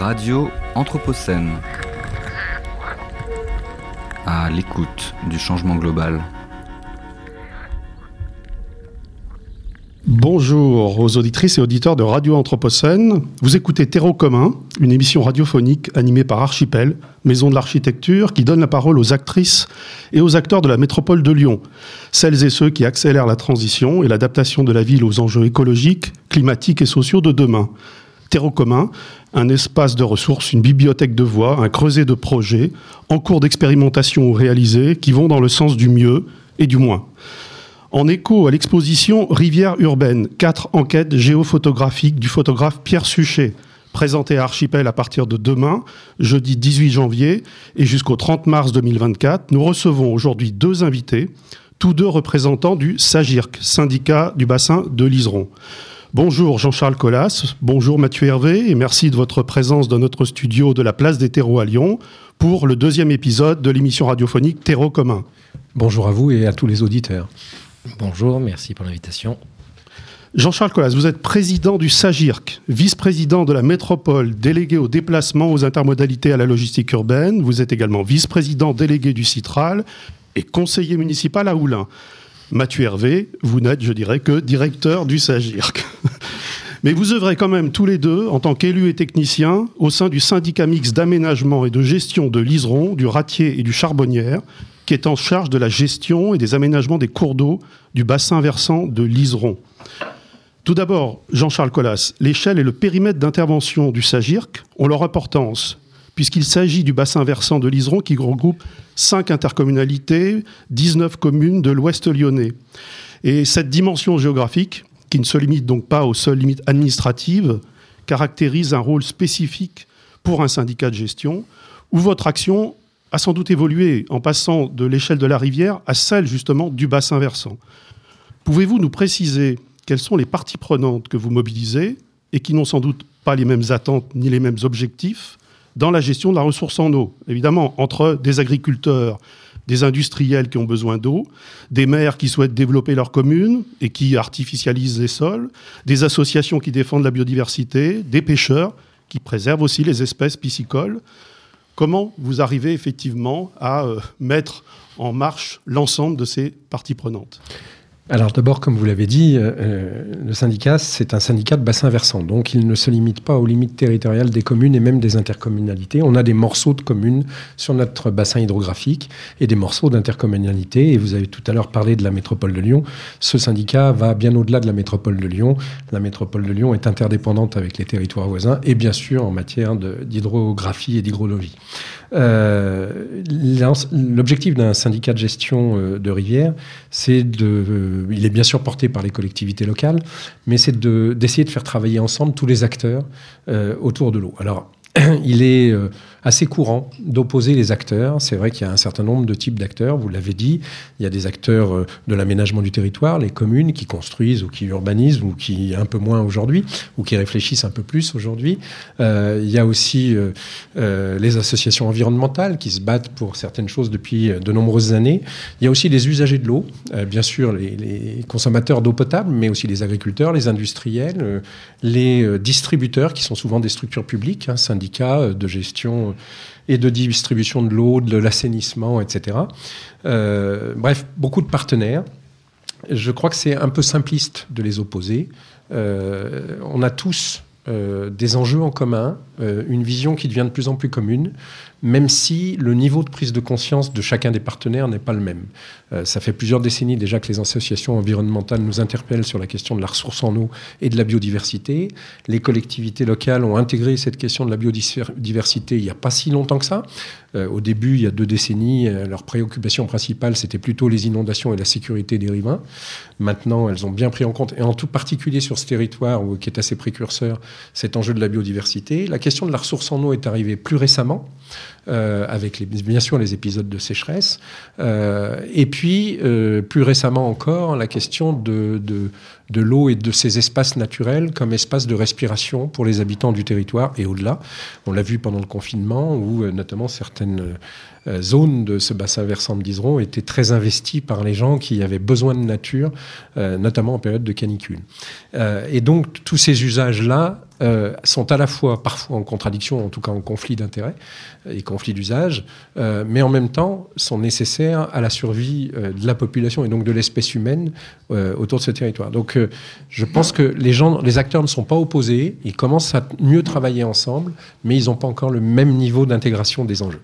Radio Anthropocène. À l'écoute du changement global. Bonjour aux auditrices et auditeurs de Radio Anthropocène. Vous écoutez Terreau commun, une émission radiophonique animée par Archipel, maison de l'architecture, qui donne la parole aux actrices et aux acteurs de la métropole de Lyon, celles et ceux qui accélèrent la transition et l'adaptation de la ville aux enjeux écologiques, climatiques et sociaux de demain. Terreau commun, un espace de ressources, une bibliothèque de voix, un creuset de projets en cours d'expérimentation ou réalisés qui vont dans le sens du mieux et du moins. En écho à l'exposition Rivière urbaine, quatre enquêtes géophotographiques du photographe Pierre Suchet, présentées à Archipel à partir de demain, jeudi 18 janvier, et jusqu'au 30 mars 2024, nous recevons aujourd'hui deux invités, tous deux représentants du SAGIRC, syndicat du bassin de l'Iseron. Bonjour Jean-Charles Collas, bonjour Mathieu Hervé et merci de votre présence dans notre studio de la place des terreaux à Lyon pour le deuxième épisode de l'émission radiophonique Terreau commun. Bonjour à vous et à tous les auditeurs. Bonjour, merci pour l'invitation. Jean-Charles Collas, vous êtes président du SAGIRC, vice-président de la métropole, délégué au déplacement, aux intermodalités à la logistique urbaine. Vous êtes également vice-président délégué du Citral et conseiller municipal à Oulin. Mathieu Hervé, vous n'êtes, je dirais, que directeur du SAGIRC. Mais vous œuvrez quand même tous les deux, en tant qu'élus et techniciens, au sein du syndicat mixte d'aménagement et de gestion de l'Iseron, du Ratier et du Charbonnière, qui est en charge de la gestion et des aménagements des cours d'eau du bassin versant de l'Iseron. Tout d'abord, Jean-Charles Collas, l'échelle et le périmètre d'intervention du SAGIRC ont leur importance, puisqu'il s'agit du bassin versant de l'Iseron qui regroupe cinq intercommunalités, 19 communes de l'ouest lyonnais. Et cette dimension géographique, qui ne se limite donc pas aux seules limites administratives, caractérise un rôle spécifique pour un syndicat de gestion, où votre action a sans doute évolué en passant de l'échelle de la rivière à celle justement du bassin versant. Pouvez-vous nous préciser quelles sont les parties prenantes que vous mobilisez et qui n'ont sans doute pas les mêmes attentes ni les mêmes objectifs dans la gestion de la ressource en eau. Évidemment, entre des agriculteurs, des industriels qui ont besoin d'eau, des maires qui souhaitent développer leur commune et qui artificialisent les sols, des associations qui défendent la biodiversité, des pêcheurs qui préservent aussi les espèces piscicoles. Comment vous arrivez effectivement à euh, mettre en marche l'ensemble de ces parties prenantes? Alors d'abord, comme vous l'avez dit, euh, euh, le syndicat, c'est un syndicat de bassin versant. Donc il ne se limite pas aux limites territoriales des communes et même des intercommunalités. On a des morceaux de communes sur notre bassin hydrographique et des morceaux d'intercommunalités. Et vous avez tout à l'heure parlé de la métropole de Lyon. Ce syndicat va bien au-delà de la métropole de Lyon. La métropole de Lyon est interdépendante avec les territoires voisins et bien sûr en matière d'hydrographie et d'hydrologie. Euh, l'objectif d'un syndicat de gestion de rivière, c'est de, euh, il est bien sûr porté par les collectivités locales, mais c'est d'essayer de, faire travailler ensemble tous les acteurs autour de l'eau. Alors, il est assez courant d'opposer les acteurs. C'est vrai qu'il y a un certain nombre de types d'acteurs, vous l'avez dit. Il y a des acteurs euh, de l'aménagement du territoire, les communes qui construisent ou qui urbanisent ou qui un peu moins aujourd'hui ou qui réfléchissent un peu plus aujourd'hui. Euh, il y a aussi euh, les associations environnementales qui se battent pour certaines choses depuis de nombreuses années. Il y a aussi les usagers de l'eau, bien sûr les, consommateurs d'eau potable, mais aussi les agriculteurs, les industriels, les distributeurs qui sont souvent des structures publiques, hein, syndicats de gestion et de distribution de l'eau, de l'assainissement, etc. Euh, bref, beaucoup de partenaires. Je crois que c'est un peu simpliste de les opposer. Euh, on a tous euh, des enjeux en commun, une vision qui devient de plus en plus commune, même si le niveau de prise de conscience de chacun des partenaires n'est pas le même. Euh, ça fait plusieurs décennies déjà que les associations environnementales nous interpellent sur la question de la ressource en eau et de la biodiversité. Les collectivités locales ont intégré cette question de la biodiversité il n'y a pas si longtemps que ça. Euh, au début, il y a deux décennies, euh, leur préoccupation principale, c'était plutôt les inondations et la sécurité des riverains. Maintenant, elles ont bien pris en compte, et en tout particulier sur ce territoire qui est assez précurseur, cet enjeu de la biodiversité. La question de la ressource en eau est arrivée plus récemment. Euh, avec les, bien sûr les épisodes de sécheresse. Euh, et puis, euh, plus récemment encore, la question de, de, de l'eau et de ces espaces naturels comme espace de respiration pour les habitants du territoire et au-delà. On l'a vu pendant le confinement où notamment certaines zones de ce bassin versant de l'Iseron étaient très investies par les gens qui avaient besoin de nature, notamment en période de canicule. et donc tous ces usages-là euh, sont à la fois parfois en contradiction, en tout cas en conflit d'intérêts et conflit d'usage, euh, mais en même temps sont nécessaires à la survie euh, de la population et donc de l'espèce humaine autour de ce territoire. Donc je pense que les gens, les acteurs ne sont pas opposés, ils commencent à mieux travailler ensemble, mais ils n'ont pas encore le même niveau d'intégration des enjeux.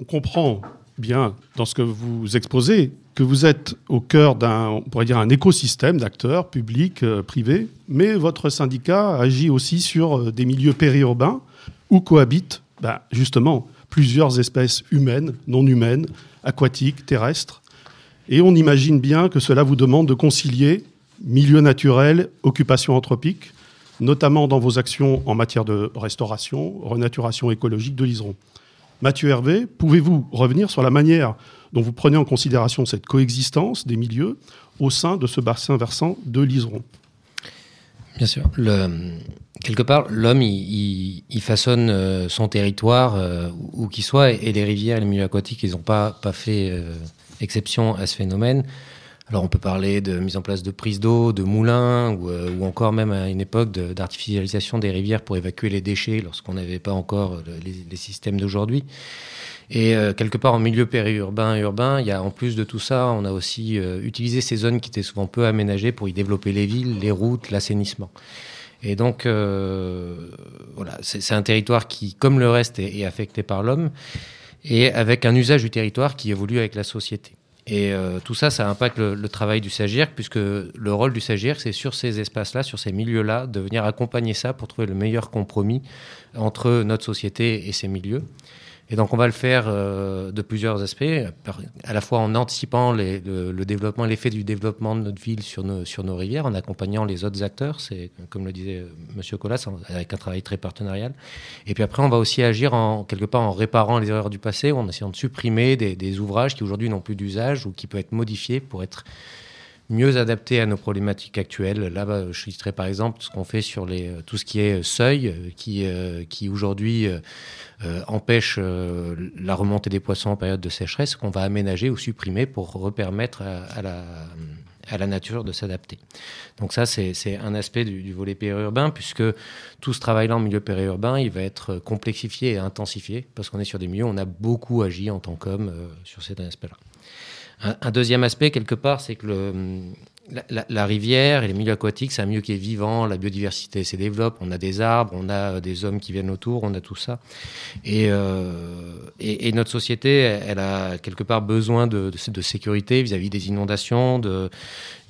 On comprend bien dans ce que vous exposez vous êtes au cœur d'un, on un écosystème d'acteurs publics, euh, privés, mais votre syndicat agit aussi sur euh, des milieux périurbains où cohabitent bah, justement plusieurs espèces humaines, non humaines, aquatiques, terrestres. Et on imagine bien que cela vous demande de concilier milieu naturel, occupation anthropique, notamment dans vos actions en matière de restauration, renaturation écologique de l'Iseron. Mathieu Hervé, pouvez-vous revenir sur la manière dont vous prenez en considération cette coexistence des milieux au sein de ce bassin versant de l'Iseron Bien sûr. quelque part, l'homme, il, façonne euh, son territoire euh, où qu'il soit, et, les rivières et les milieux aquatiques, ils n'ont pas, fait euh, exception à ce phénomène. Alors on peut parler de mise en place de prises d'eau, de moulins, ou, encore même à une époque d'artificialisation des rivières pour évacuer les déchets lorsqu'on n'avait pas encore les systèmes d'aujourd'hui. Et euh, quelque part en milieu périurbain et urbain, il y a en plus de tout ça, on a aussi euh, utilisé ces zones qui étaient souvent peu aménagées pour y développer les villes, les routes, l'assainissement. Et donc, euh, voilà, c'est un territoire qui, comme le reste, est, affecté par l'homme, et avec un usage du territoire qui évolue avec la société. Et tout ça, ça impacte le, travail du SAGIRC, puisque le rôle du SAGIRC, c'est sur ces espaces-là, sur ces milieux-là, de venir accompagner ça pour trouver le meilleur compromis entre notre société et ces milieux. Et donc on va le faire euh, de plusieurs aspects, à la fois en anticipant le, développement, l'effet du développement de notre ville sur nos, sur nos rivières, en accompagnant les autres acteurs, c'est comme le disait M. Collas, avec un travail très partenarial. Et puis après, on va aussi agir en, quelque part en réparant les erreurs du passé, en essayant de supprimer des, des ouvrages qui aujourd'hui n'ont plus d'usage ou qui peuvent être modifiés pour être mieux adapté à nos problématiques actuelles. Là, bah, je citerai par exemple ce qu'on fait sur les, euh, tout ce qui est seuil, euh, qui, euh, qui aujourd'hui empêche la remontée des poissons en période de sécheresse, qu'on va aménager ou supprimer pour repermettre à, la, à la nature de s'adapter. Donc ça, c'est un aspect du, volet périurbain, puisque tout ce travail-là en milieu périurbain, il va être complexifié et intensifié, parce qu'on est sur des milieux où on a beaucoup agi en tant qu'homme sur cet aspect-là. Un, deuxième aspect, quelque part, c'est que le, la, rivière et les milieux aquatiques, c'est un milieu qui est vivant, la biodiversité se développe, on a des arbres, on a des hommes qui viennent autour, on a tout ça. Et, euh, notre société, elle a quelque part besoin de, de, sécurité vis-à-vis des inondations,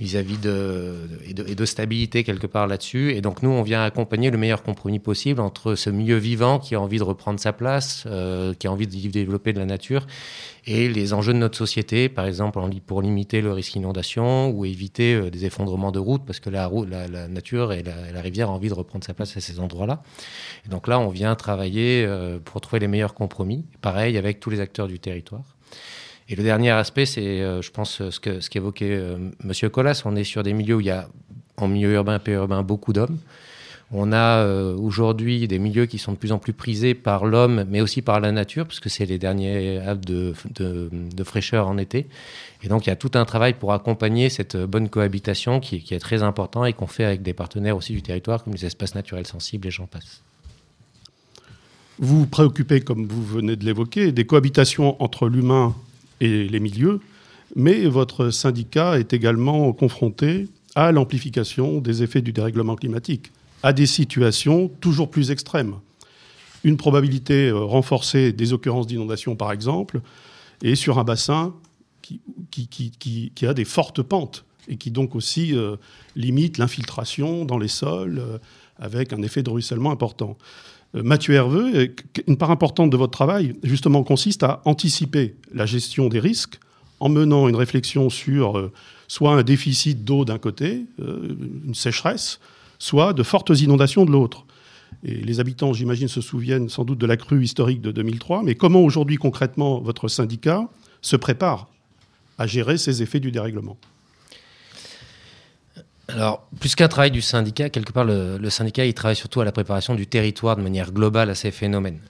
vis-à-vis de, et de, stabilité quelque part là-dessus. Et donc nous, on vient accompagner le meilleur compromis possible entre ce milieu vivant qui a envie de reprendre sa place, euh, qui a envie de développer de la nature, et les enjeux de notre société, par exemple pour limiter le risque d'inondation ou éviter euh, des effondrements de routes, parce que la, nature et la, rivière ont envie de reprendre sa place à ces endroits-là. Et donc là, on vient travailler euh, pour trouver les meilleurs compromis, pareil avec tous les acteurs du territoire. Et le dernier aspect, c'est, euh, je pense, ce qu'évoquait ce qu'évoquait Monsieur Collas. On est sur des milieux où il y a, en milieu urbain périurbain, beaucoup d'hommes. On a euh, aujourd'hui des milieux qui sont de plus en plus prisés par l'homme, mais aussi par la nature, parce que c'est les derniers de, fraîcheur en été. Et donc, il y a tout un travail pour accompagner cette bonne cohabitation qui, est très important et qu'on fait avec des partenaires aussi du territoire, comme les espaces naturels sensibles et j'en passe. Vous vous préoccupez, comme vous venez de l'évoquer, des cohabitations entre l'humain et les milieux, mais votre syndicat est également confronté à l'amplification des effets du dérèglement climatique à des situations toujours plus extrêmes. Une probabilité euh, renforcée des occurrences d'inondations, par exemple, et sur un bassin qui, qui, a des fortes pentes et qui donc aussi euh, limite l'infiltration dans les sols euh, avec un effet de ruissellement important. Mathieu Herveux, une part importante de votre travail, justement, consiste à anticiper la gestion des risques en menant une réflexion sur soit un déficit d'eau d'un côté, une sécheresse, soit de fortes inondations de l'autre. Et les habitants, j'imagine, se souviennent sans doute de la crue historique de 2003, mais comment aujourd'hui concrètement votre syndicat se prépare à gérer ces effets du dérèglement? Alors, plus qu'un travail du syndicat, quelque part, le, syndicat, il travaille surtout à la préparation du territoire de manière globale à ces phénomènes.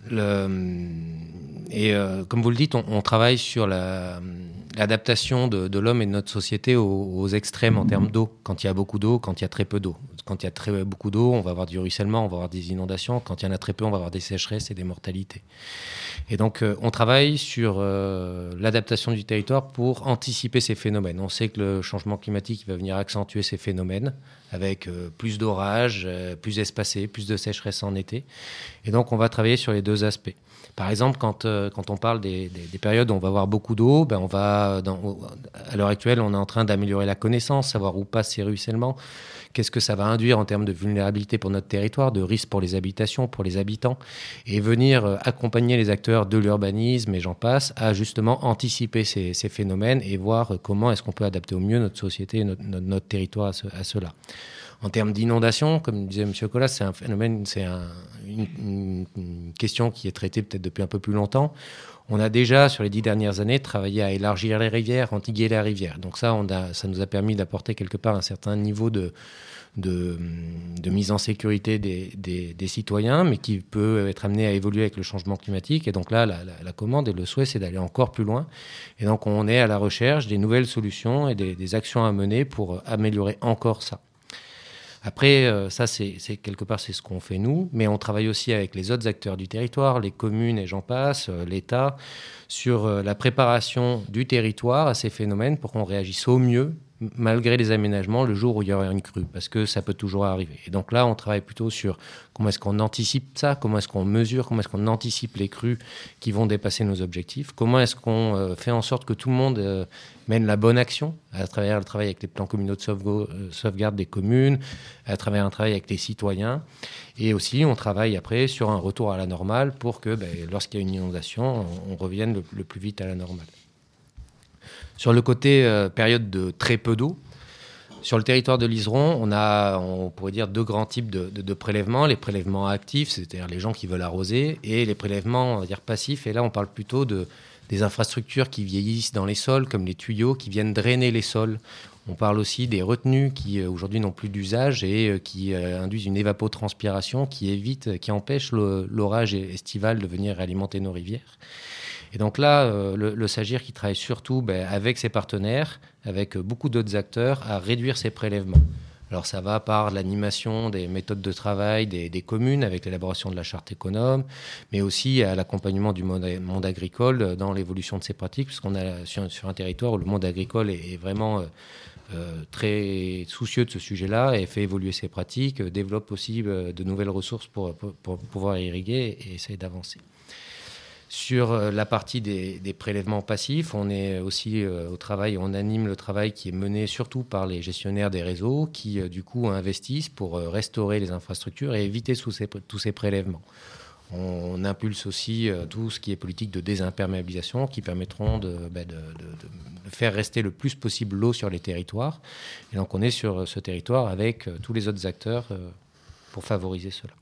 et euh, comme vous le dites, on, travaille sur l'adaptation de, l'homme et de notre société aux, aux extrêmes en termes d'eau, quand il y a beaucoup d'eau, quand il y a très peu d'eau quand il y a très beaucoup d'eau, on va avoir du ruissellement, on va avoir des inondations. Quand il y en a très peu, on va avoir des sécheresses et des mortalités. Et donc, euh, on travaille sur euh, l'adaptation du territoire pour anticiper ces phénomènes. On sait que le changement climatique va venir accentuer ces phénomènes avec euh, plus d'orages, plus espacés, plus de sécheresse en été. Et donc, on va travailler sur les deux aspects. Par exemple, quand, quand on parle des, des, périodes où on va avoir beaucoup d'eau, ben à l'heure actuelle, on est en train d'améliorer la connaissance, savoir où passent ces ruissellements, qu'est-ce que ça va induire en termes de vulnérabilité pour notre territoire, de risque pour les habitations, pour les habitants, et venir euh, accompagner les acteurs de l'urbanisme et j'en passe à justement anticiper ces, phénomènes et voir comment est-ce qu'on peut adapter au mieux notre société notre, territoire à, cela. En termes d'inondation, comme disait M. Collas, c'est un phénomène, c'est une, question qui est traitée peut-être depuis un peu plus longtemps. On a déjà, sur les dix dernières années, travaillé à élargir les rivières, antiguer les rivières. Donc ça, ça nous a permis d'apporter quelque part un certain niveau de, mise en sécurité des, citoyens, mais qui peut être amené à évoluer avec le changement climatique. Et donc là, la, la, commande et le souhait, c'est d'aller encore plus loin. Et donc on est à la recherche des nouvelles solutions et des actions à mener pour améliorer encore ça. Après, euh, ça, c'est quelque part, c'est ce qu'on fait nous, mais on travaille aussi avec les autres acteurs du territoire, les communes et j'en passe, euh, l'État, sur euh, la préparation du territoire à ces phénomènes pour qu'on réagisse au mieux malgré les aménagements le jour où il y aura une crue, parce que ça peut toujours arriver. Et donc là, on travaille plutôt sur comment est-ce qu'on anticipe ça, comment est-ce qu'on mesure, comment est-ce qu'on anticipe les crues qui vont dépasser nos objectifs, comment est-ce qu'on euh, fait en sorte que tout le monde euh, mène la bonne action à travers le travail avec les plans communaux de euh, sauvegarde des communes, à travers un travail avec les citoyens. Et aussi, on travaille après sur un retour à la normale pour que ben, lorsqu'il y a une inondation, on, revienne le plus vite à la normale. Sur le côté euh, période de très peu d'eau, sur le territoire de l'Iseron, on a, on pourrait dire, deux grands types de, prélèvements. Les prélèvements actifs, c'est-à-dire les gens qui veulent arroser, et les prélèvements, passifs. Et là, on parle plutôt de, des infrastructures qui vieillissent dans les sols, comme les tuyaux qui viennent drainer les sols. On parle aussi des retenues qui euh, aujourd'hui n'ont plus d'usage et euh, qui induisent une évapotranspiration qui évite, qui empêche l'orage estival de venir alimenter nos rivières. Et donc là, euh, le, Sagir qui travaille surtout ben, avec ses partenaires, avec euh, beaucoup d'autres acteurs, à réduire ses prélèvements. Alors ça va par l'animation des méthodes de travail des, communes avec l'élaboration de la charte économe, mais aussi à l'accompagnement du monde, agricole dans l'évolution de ces pratiques, puisqu'on est sur, un territoire où le monde agricole est, vraiment euh, très soucieux de ce sujet-là et fait évoluer ses pratiques, développe aussi de nouvelles ressources pour, pouvoir irriguer et essayer d'avancer. Sur euh, la partie des, prélèvements passifs, on est aussi euh, au travail, on anime le travail qui est mené surtout par les gestionnaires des réseaux qui, euh, du coup, investissent pour restaurer les infrastructures et éviter tous ces prélèvements. On, impulse aussi tout ce qui est politique de désimperméabilisation qui permettront bah, de, faire rester le plus possible l'eau sur les territoires. Et donc on est sur ce territoire avec tous les autres acteurs pour favoriser cela.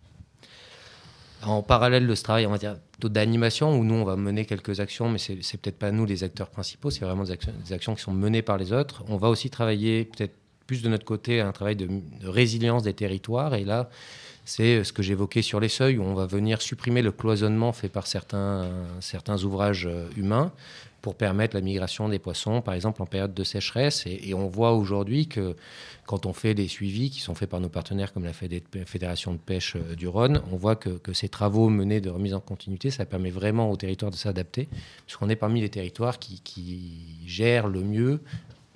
En parallèle de ce travail, on va dire, d'animation, où nous, on va mener quelques actions, mais c'est, peut-être pas nous les acteurs principaux, c'est vraiment des actions, qui sont menées par les autres. On va aussi travailler peut-être plus de notre côté un travail de, résilience des territoires. Et là, c'est ce que j'évoquais sur les seuils, où on va venir supprimer le cloisonnement fait par certains, ouvrages euh, humains pour permettre la migration des poissons, par exemple en période de sécheresse. Et, on voit aujourd'hui que quand on fait des suivis qui sont faits par nos partenaires comme la Fédération de pêche euh, du Rhône, on voit que, ces travaux menés de remise en continuité, ça permet vraiment au territoire de s'adapter, puisqu'on est parmi les territoires qui, gèrent le mieux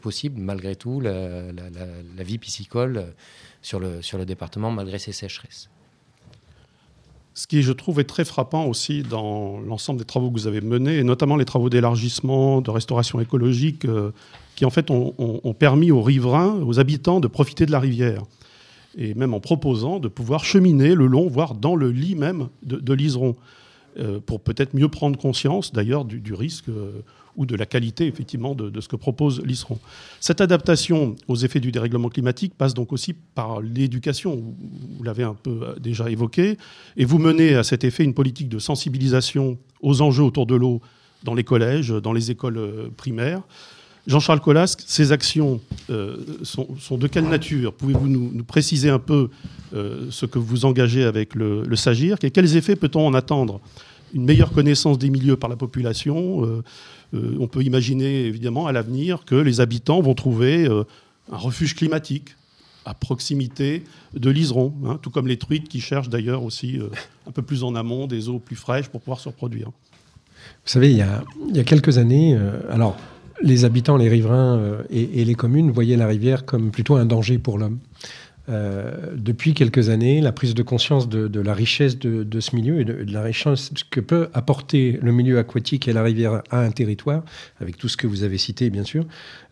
possible, malgré tout, la, vie piscicole sur le, sur le département, malgré ces sécheresses. Ce qui, je trouve, est très frappant aussi dans l'ensemble des travaux que vous avez menés, et notamment les travaux d'élargissement, de restauration écologique, euh, qui en fait ont, permis aux riverains, aux habitants de profiter de la rivière. Et même en proposant de pouvoir cheminer le long, voire dans le lit même de, l'Iseron, pour peut-être mieux prendre conscience d'ailleurs du, risque euh, ou de la qualité effectivement de, ce que propose l'ISRON. Cette adaptation aux effets du dérèglement climatique passe donc aussi par l'éducation, vous l'avez un peu euh, déjà évoqué, et vous menez à cet effet une politique de sensibilisation aux enjeux autour de l'eau dans les collèges, dans les écoles euh, primaires. Jean-Charles Colasque, ces actions euh, sont, de quelle nature? Pouvez-vous nous, préciser un peu ce que vous engagez avec le, le SAGIR? Et quels effets peut-on en attendre? Une meilleure connaissance des milieux par la population euh, on peut imaginer évidemment à l'avenir que les habitants vont trouver euh, un refuge climatique à proximité de l'Iseron, hein, tout comme les truites qui cherchent d'ailleurs aussi euh, un peu plus en amont des eaux plus fraîches pour pouvoir se reproduire. Vous savez, il y a, il y a quelques années, euh, alors les habitants, les riverains euh, et, et, les communes voyaient la rivière comme plutôt un danger pour l'homme. Euh, depuis quelques années, la prise de conscience de, la richesse de, ce milieu et de, la richesse que peut apporter le milieu aquatique et la rivière à un territoire, avec tout ce que vous avez cité, bien sûr,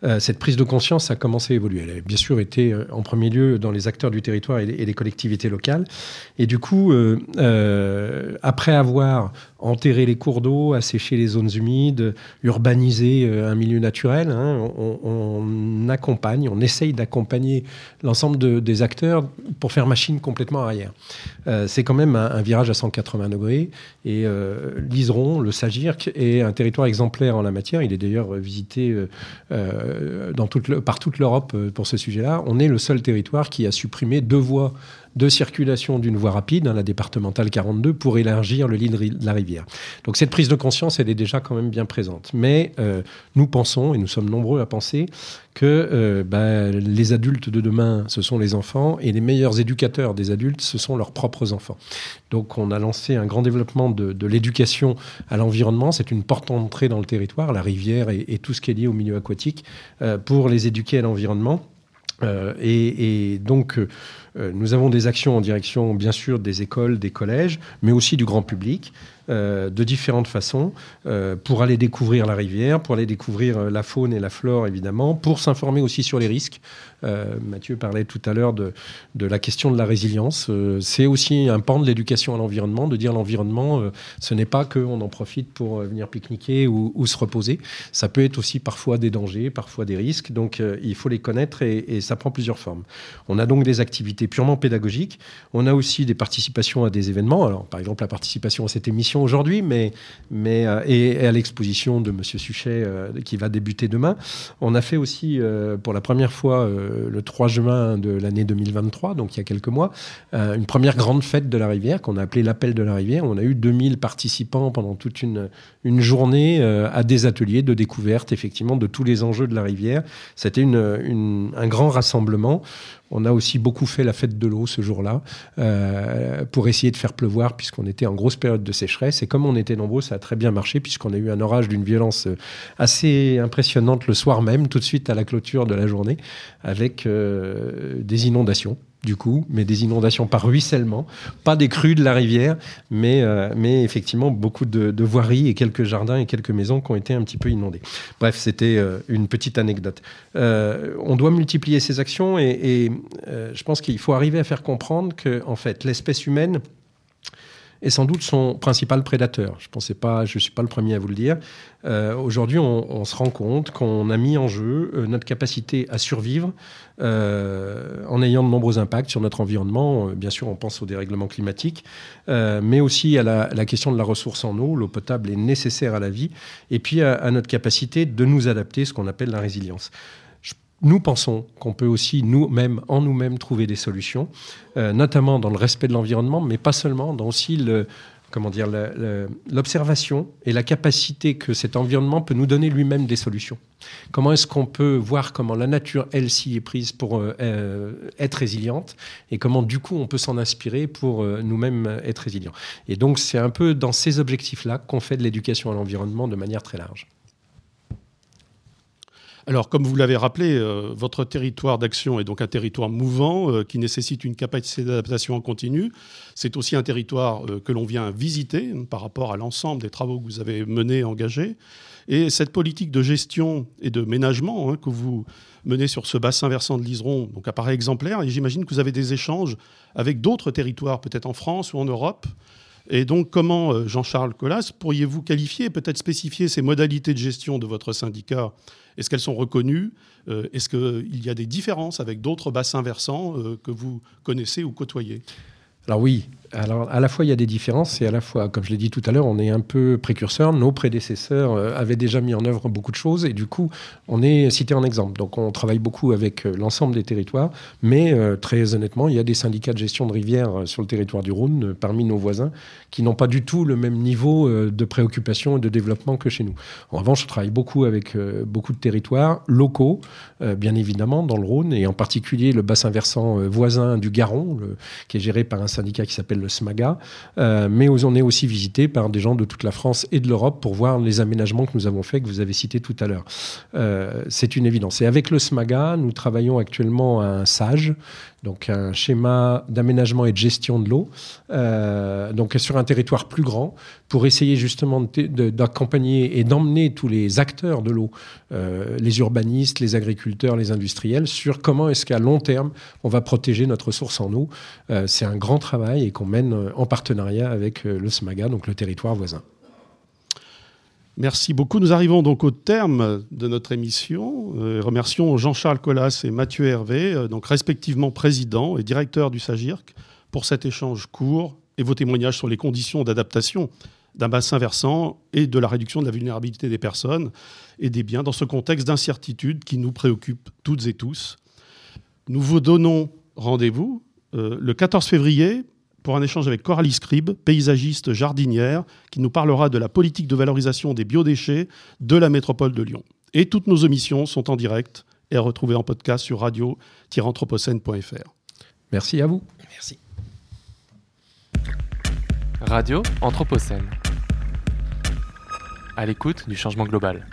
euh, cette prise de conscience a commencé à évoluer. Elle a bien sûr été euh, en premier lieu dans les acteurs du territoire et les, collectivités locales. Et du coup, après avoir enterré les cours d'eau, asséché les zones humides, urbanisé un milieu naturel, hein, on, on, accompagne, on essaye d'accompagner l'ensemble des acteurs pour faire machine complètement arrière. Euh, c'est quand même un, virage à 180 degrés et euh, l'Iseron, le Sagirc, est un territoire exemplaire en la matière. Il est d'ailleurs visité euh, le, par toute l'Europe pour ce sujet-là. On est le seul territoire qui a supprimé deux voies de circulation d'une voie rapide, hein, la départementale 42, pour élargir le lit de la rivière. Donc cette prise de conscience, elle est déjà quand même bien présente. Mais euh, nous pensons, et nous sommes nombreux à penser, que euh, bah, les adultes de demain, ce sont les enfants, et les meilleurs éducateurs des adultes, ce sont leurs propres enfants. Donc on a lancé un grand développement de, l'éducation à l'environnement. C'est une porte d'entrée dans le territoire, la rivière et, tout ce qui est lié au milieu aquatique, euh, pour les éduquer à l'environnement. Et, donc, nous avons des actions en direction, bien sûr, des écoles, des collèges, mais aussi du grand public, euh, de différentes façons, euh, pour aller découvrir la rivière, pour aller découvrir euh, la faune et la flore, évidemment, pour s'informer aussi sur les risques. Mathieu parlait tout à l'heure de, de, la question de la résilience. C'est aussi un pan de l'éducation à l'environnement, de dire l'environnement, ce n'est pas qu'on en profite pour venir pique-niquer ou, ou, se reposer. Ça peut être aussi parfois des dangers, parfois des risques. Donc, il faut les connaître et, et ça prend plusieurs formes. On a donc des activités purement pédagogiques. On a aussi des participations à des événements. Alors, par exemple, la participation à cette émission aujourd'hui, mais, mais euh, et, à l'exposition de Monsieur Suchet euh, qui va débuter demain. On a fait aussi euh, pour la première fois le 3 juin de l'année 2023, donc il y a quelques mois, une première grande fête de la rivière qu'on a appelée l'appel de la rivière. On a eu 2000 participants pendant toute une, journée à des ateliers de découverte, effectivement, de tous les enjeux de la rivière. C'était une, un grand rassemblement. On a aussi beaucoup fait la fête de l'eau ce jour-là euh, pour essayer de faire pleuvoir puisqu'on était en grosse période de sécheresse. Et comme on était nombreux, ça a très bien marché puisqu'on a eu un orage d'une violence assez impressionnante le soir même, tout de suite à la clôture de la journée, avec euh, des inondations du coup, mais des inondations par ruissellement, pas des crues de la rivière, mais, euh, effectivement beaucoup de, voiries et quelques jardins et quelques maisons qui ont été un petit peu inondées. Bref, c'était euh, une petite anecdote. Euh, on doit multiplier ces actions et, et je pense qu'il faut arriver à faire comprendre que, en fait, l'espèce humaine est sans doute son principal prédateur. Je je suis pas le premier à vous le dire. Euh, Aujourd'hui, on, se rend compte qu'on a mis en jeu euh, notre capacité à survivre euh, en ayant de nombreux impacts sur notre environnement. Bien sûr, on pense au dérèglement climatique, mais aussi à la, question de la ressource en eau. L'eau potable est nécessaire à la vie, et puis à notre capacité de nous adapter, ce qu'on appelle la résilience nous pensons qu'on peut aussi nous-mêmes, en nous-mêmes, trouver des solutions, euh, notamment dans le respect de l'environnement, mais pas seulement, dans aussi comment dire, l'observation et la capacité que cet environnement peut nous donner lui-même des solutions. Comment est-ce qu'on peut voir comment la nature, elle, s'y est prise pour euh, être résiliente et comment, du coup, on peut s'en inspirer pour euh, nous-mêmes être résilients. Et donc, c'est un peu dans ces objectifs-là qu'on fait de l'éducation à l'environnement de manière très large. Alors, comme vous l'avez rappelé, euh, votre territoire d'action est donc un territoire mouvant euh, qui nécessite une capacité d'adaptation en continu. C'est aussi un territoire euh, que l'on vient visiter par rapport à l'ensemble des travaux que vous avez menés, engagés. Et cette politique de gestion et de ménagement hein, que vous menez sur ce bassin versant de l'Iseron donc apparaît exemplaire. Et j'imagine que vous avez des échanges avec d'autres territoires, peut-être en France ou en Europe. Et donc, comment, Jean-Charles Collas, pourriez-vous qualifier, peut-être spécifier ces modalités de gestion de votre syndicat? Est-ce qu'elles sont reconnues? Euh, Est-ce qu'il y a des différences avec d'autres bassins versants euh, que vous connaissez ou côtoyez? Alors oui, alors, à la fois, il y a des différences et à la fois, comme je l'ai dit tout à l'heure, on est un peu précurseur. Nos prédécesseurs euh, avaient déjà mis en œuvre beaucoup de choses et du coup, on est cité en exemple. Donc, on travaille beaucoup avec euh, l'ensemble des territoires, mais euh, très honnêtement, il y a des syndicats de gestion de rivières sur le territoire du Rhône, parmi nos voisins, qui n'ont pas du tout le même niveau de préoccupation et de développement que chez nous. En revanche, on travaille beaucoup avec beaucoup de territoires locaux, bien évidemment, dans le Rhône et en particulier le bassin versant voisin du Garon, qui est géré par un syndicat qui s'appelle le SMAGA, euh, mais on est aussi visité par des gens de toute la France et de l'Europe pour voir les aménagements que nous avons faits, que vous avez cités tout à l'heure. Euh, c'est une évidence. Et avec le SMAGA, nous travaillons actuellement à un SAGE, donc un schéma d'aménagement et de gestion de l'eau, euh, donc sur un territoire plus grand, pour essayer justement d'accompagner et d'emmener tous les acteurs de l'eau, les urbanistes, les agriculteurs, les industriels, sur comment est-ce qu'à long terme on va protéger notre ressource en eau. C'est un grand travail et qu'on mène en partenariat avec le SMAGA, donc le territoire voisin. Merci beaucoup. Nous arrivons donc au terme de notre émission. Euh, remercions Jean-Charles Collas et Mathieu Hervé, euh, donc respectivement président et directeur du SAGIRC, pour cet échange court et vos témoignages sur les conditions d'adaptation d'un bassin versant et de la réduction de la vulnérabilité des personnes et des biens dans ce contexte d'incertitude qui nous préoccupe toutes et tous. Nous vous donnons rendez-vous euh, le 14 février pour un échange avec Coralie Scribe, paysagiste jardinière, qui nous parlera de la politique de valorisation des biodéchets de la métropole de Lyon. Et toutes nos émissions sont en direct et à retrouver en podcast sur radio-anthropocène.fr. Merci à vous. Merci. Radio Anthropocène. À l'écoute du changement global.